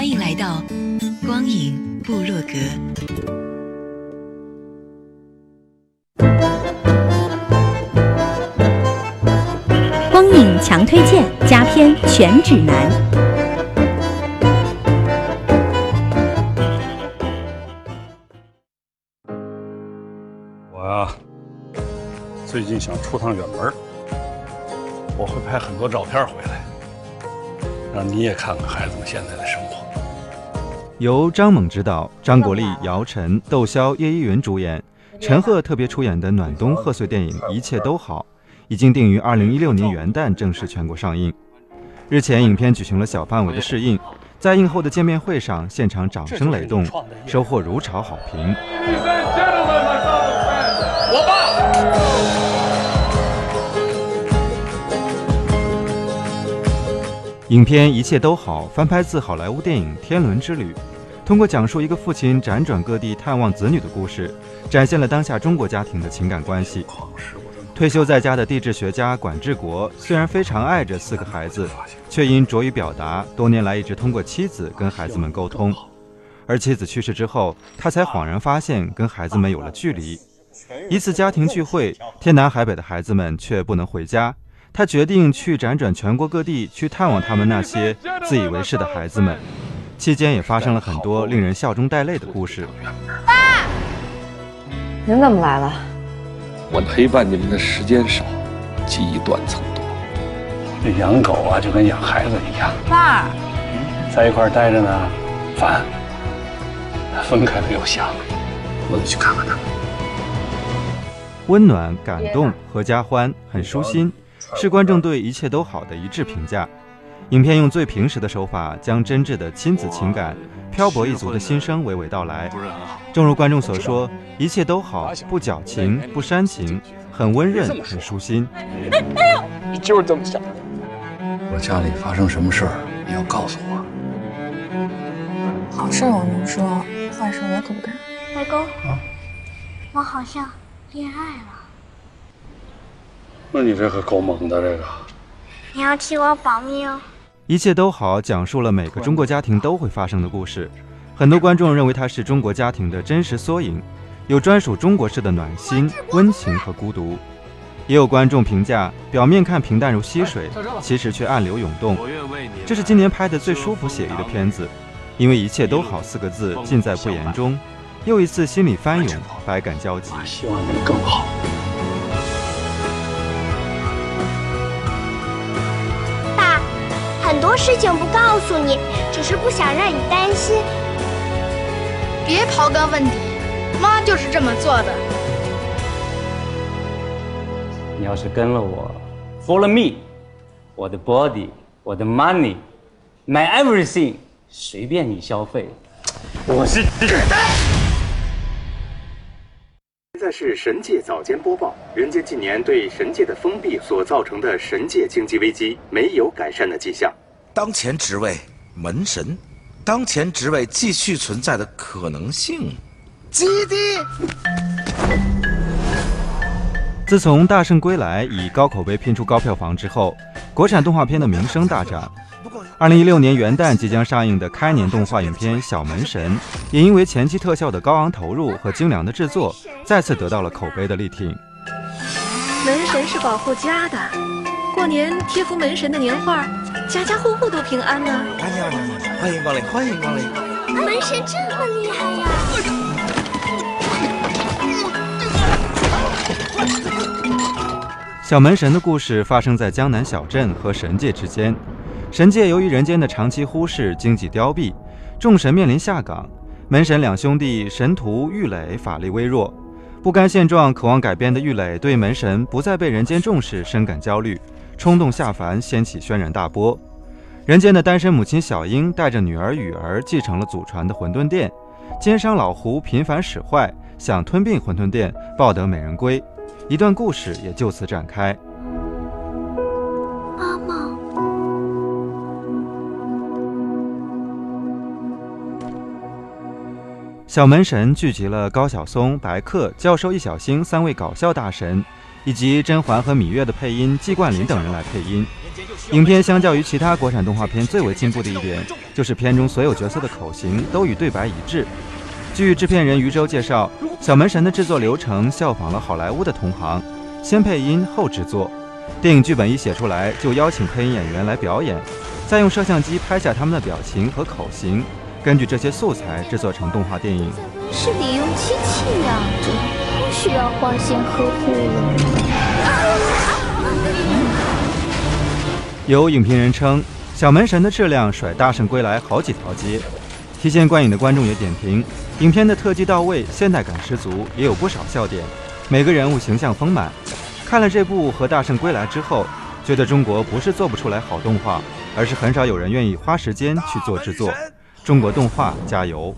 欢迎来到。光影部落格，光影强推荐，佳片全指南。我呀，最近想出趟远门，我会拍很多照片回来，让你也看看孩子们现在的生活。由张猛执导，张国立、姚晨、窦骁、叶一云主演，陈赫特别出演的暖冬贺岁电影《一切都好》，已经定于二零一六年元旦正式全国上映。日前，影片举行了小范围的试映，在映后的见面会上，现场掌声雷动，收获如潮好评。我爸。影片一切都好，翻拍自好莱坞电影《天伦之旅》，通过讲述一个父亲辗转各地探望子女的故事，展现了当下中国家庭的情感关系。退休在家的地质学家管志国，虽然非常爱着四个孩子，却因拙于表达，多年来一直通过妻子跟孩子们沟通。而妻子去世之后，他才恍然发现跟孩子们有了距离。一次家庭聚会，天南海北的孩子们却不能回家。他决定去辗转全国各地，去探望他们那些自以为是的孩子们。期间也发生了很多令人笑中带泪的故事。爸，您怎么来了？我陪伴你们的时间少，记忆断层多。这养狗啊，就跟养孩子一样。爸，在一块待着呢，烦；分开了又想。我得去看看他。温暖、感动、合家欢，很舒心。是观众对一切都好的一致评价。影片用最平实的手法，将真挚的亲子情感、漂泊一族的心声娓娓道来。正如观众所说，一切都好，不矫情，不煽情，很温润，很舒心。哎呦，你就是这么想的。我家里发生什么事儿，你要告诉我。好事我能说，坏事我可不敢。外公，我好像恋爱了。那你这可够猛的，这个！你要替我保密哦。一切都好，讲述了每个中国家庭都会发生的故事。很多观众认为它是中国家庭的真实缩影，有专属中国式的暖心、温情和孤独。也有观众评价，表面看平淡如溪水，其实却暗流涌动。这是今年拍的最舒服写意的片子，因为一切都好四个字尽在不言中。又一次心里翻涌，百感交集。希望能更好。多事情不告诉你，只是不想让你担心。别刨根问底，妈就是这么做的。你要是跟了我，follow me，我的 body，我的 money，my everything，随便你消费。我是。现在是神界早间播报。人间近年对神界的封闭所造成的神界经济危机没有改善的迹象。当前职位门神，当前职位继续存在的可能性极低。自从《大圣归来》以高口碑拼出高票房之后，国产动画片的名声大涨。二零一六年元旦即将上映的开年动画影片《小门神》，也因为前期特效的高昂投入和精良的制作，再次得到了口碑的力挺。门神是保护家的，过年贴幅门神的年画，家家户户都平安呢。欢迎欢迎光临，欢迎光临。门神这么厉害呀！小门神的故事发生在江南小镇和神界之间。神界由于人间的长期忽视，经济凋敝，众神面临下岗。门神两兄弟神徒、玉垒法力微弱，不甘现状、渴望改变的玉垒对门神不再被人间重视深感焦虑，冲动下凡掀起轩然大波。人间的单身母亲小英带着女儿雨儿继承了祖传的馄饨店，奸商老胡频繁使坏，想吞并馄饨店，抱得美人归，一段故事也就此展开。妈妈，小门神聚集了高晓松、白客、教授易小星三位搞笑大神，以及甄嬛和芈月的配音季冠霖等人来配音。影片相较于其他国产动画片最为进步的一点，就是片中所有角色的口型都与对白一致。据制片人余舟介绍，小门神的制作流程效仿了好莱坞的同行，先配音后制作。电影剧本一写出来，就邀请配音演员来表演，再用摄像机拍下他们的表情和口型，根据这些素材制作成动画电影。是利用机器养着，不需要花钱呵护了。有影评人称，《小门神》的质量甩《大圣归来》好几条街。提前观影的观众也点评，影片的特技到位，现代感十足，也有不少笑点，每个人物形象丰满。看了这部和《大圣归来》之后，觉得中国不是做不出来好动画，而是很少有人愿意花时间去做制作。中国动画加油！